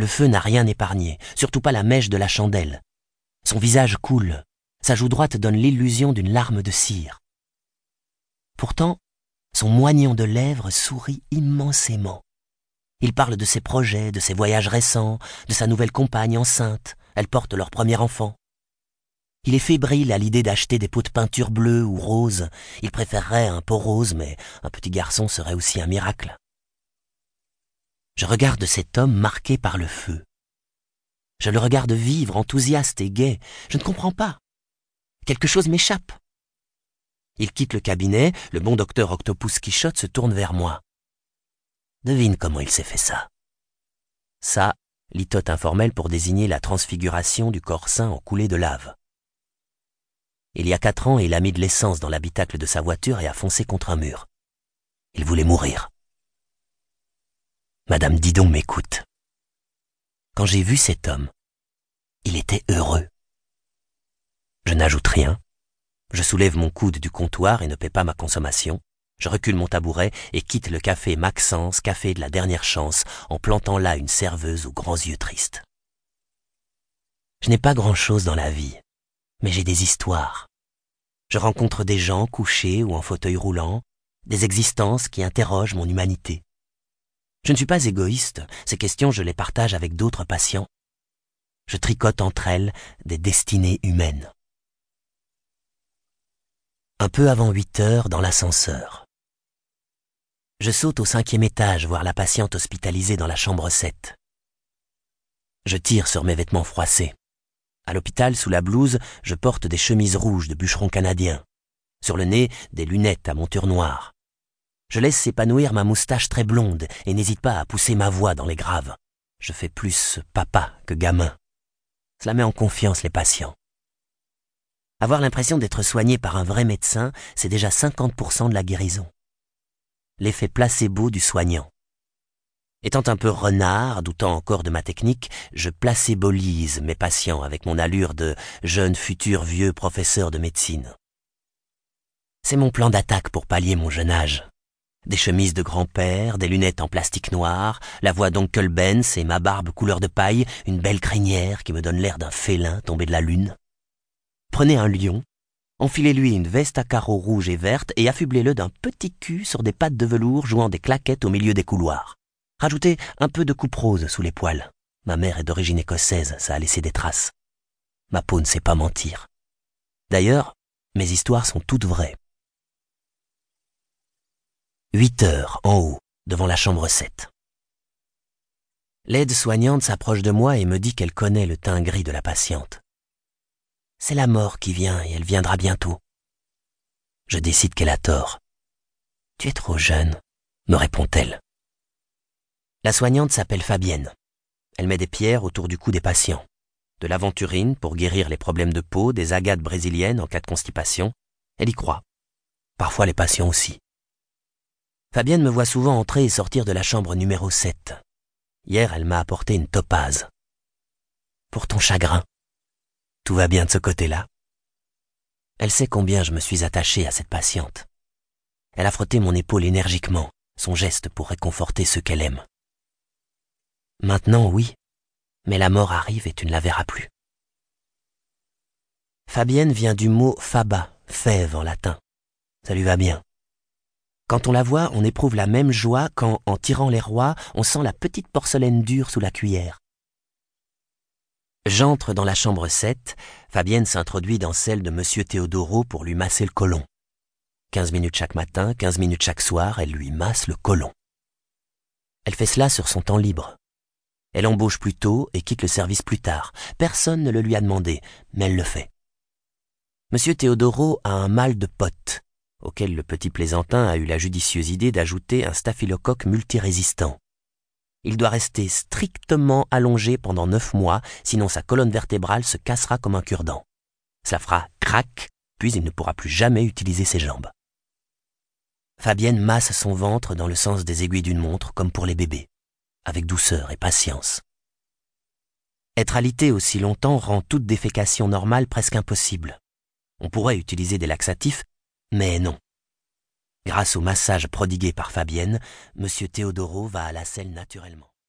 Le feu n'a rien épargné, surtout pas la mèche de la chandelle. Son visage coule, sa joue droite donne l'illusion d'une larme de cire. Pourtant, son moignon de lèvres sourit immensément. Il parle de ses projets, de ses voyages récents, de sa nouvelle compagne enceinte. Elle porte leur premier enfant. Il est fébrile à l'idée d'acheter des pots de peinture bleue ou rose. Il préférerait un pot rose, mais un petit garçon serait aussi un miracle. Je regarde cet homme marqué par le feu. Je le regarde vivre, enthousiaste et gai. Je ne comprends pas. Quelque chose m'échappe. Il quitte le cabinet, le bon docteur Octopus Quichotte se tourne vers moi. Devine comment il s'est fait ça. Ça, litote informelle pour désigner la transfiguration du corps saint en coulée de lave. Il y a quatre ans, il a mis de l'essence dans l'habitacle de sa voiture et a foncé contre un mur. Il voulait mourir. Madame Didon m'écoute. Quand j'ai vu cet homme, il était heureux. Je n'ajoute rien. Je soulève mon coude du comptoir et ne paie pas ma consommation. Je recule mon tabouret et quitte le café Maxence, café de la dernière chance, en plantant là une serveuse aux grands yeux tristes. Je n'ai pas grand-chose dans la vie mais j'ai des histoires. Je rencontre des gens couchés ou en fauteuil roulant, des existences qui interrogent mon humanité. Je ne suis pas égoïste, ces questions je les partage avec d'autres patients. Je tricote entre elles des destinées humaines. Un peu avant huit heures dans l'ascenseur. Je saute au cinquième étage voir la patiente hospitalisée dans la chambre 7. Je tire sur mes vêtements froissés. À l'hôpital, sous la blouse, je porte des chemises rouges de bûcheron canadien. Sur le nez, des lunettes à monture noire. Je laisse s'épanouir ma moustache très blonde et n'hésite pas à pousser ma voix dans les graves. Je fais plus papa que gamin. Cela met en confiance les patients. Avoir l'impression d'être soigné par un vrai médecin, c'est déjà 50% de la guérison. L'effet placebo du soignant. Étant un peu renard, doutant encore de ma technique, je placébolise mes patients avec mon allure de jeune futur vieux professeur de médecine. C'est mon plan d'attaque pour pallier mon jeune âge. Des chemises de grand-père, des lunettes en plastique noir, la voix d'Oncle Benz et ma barbe couleur de paille, une belle crinière qui me donne l'air d'un félin tombé de la lune. Prenez un lion, enfilez-lui une veste à carreaux rouges et vertes et affublez-le d'un petit cul sur des pattes de velours jouant des claquettes au milieu des couloirs. Rajoutez un peu de coupe rose sous les poils. Ma mère est d'origine écossaise, ça a laissé des traces. Ma peau ne sait pas mentir. D'ailleurs, mes histoires sont toutes vraies. Huit heures, en haut, devant la chambre 7. L'aide-soignante s'approche de moi et me dit qu'elle connaît le teint gris de la patiente. C'est la mort qui vient et elle viendra bientôt. Je décide qu'elle a tort. Tu es trop jeune, me répond-elle. La soignante s'appelle Fabienne. Elle met des pierres autour du cou des patients. De l'aventurine pour guérir les problèmes de peau, des agates brésiliennes en cas de constipation. Elle y croit. Parfois les patients aussi. Fabienne me voit souvent entrer et sortir de la chambre numéro 7. Hier, elle m'a apporté une topaze. Pour ton chagrin. Tout va bien de ce côté-là. Elle sait combien je me suis attaché à cette patiente. Elle a frotté mon épaule énergiquement, son geste pour réconforter ceux qu'elle aime. Maintenant, oui, mais la mort arrive et tu ne la verras plus. Fabienne vient du mot faba, fève en latin. Ça lui va bien. Quand on la voit, on éprouve la même joie quand, en tirant les rois, on sent la petite porcelaine dure sous la cuillère. J'entre dans la chambre 7, Fabienne s'introduit dans celle de Monsieur Théodoro pour lui masser le côlon. Quinze minutes chaque matin, quinze minutes chaque soir, elle lui masse le côlon. Elle fait cela sur son temps libre. Elle embauche plus tôt et quitte le service plus tard. Personne ne le lui a demandé, mais elle le fait. Monsieur Théodoro a un mal de pote, auquel le petit plaisantin a eu la judicieuse idée d'ajouter un staphylocoque multirésistant. Il doit rester strictement allongé pendant neuf mois, sinon sa colonne vertébrale se cassera comme un cure-dent. Ça fera crac, puis il ne pourra plus jamais utiliser ses jambes. Fabienne masse son ventre dans le sens des aiguilles d'une montre, comme pour les bébés avec douceur et patience. Être alité aussi longtemps rend toute défécation normale presque impossible. On pourrait utiliser des laxatifs, mais non. Grâce au massage prodigué par Fabienne, M. Théodoro va à la selle naturellement.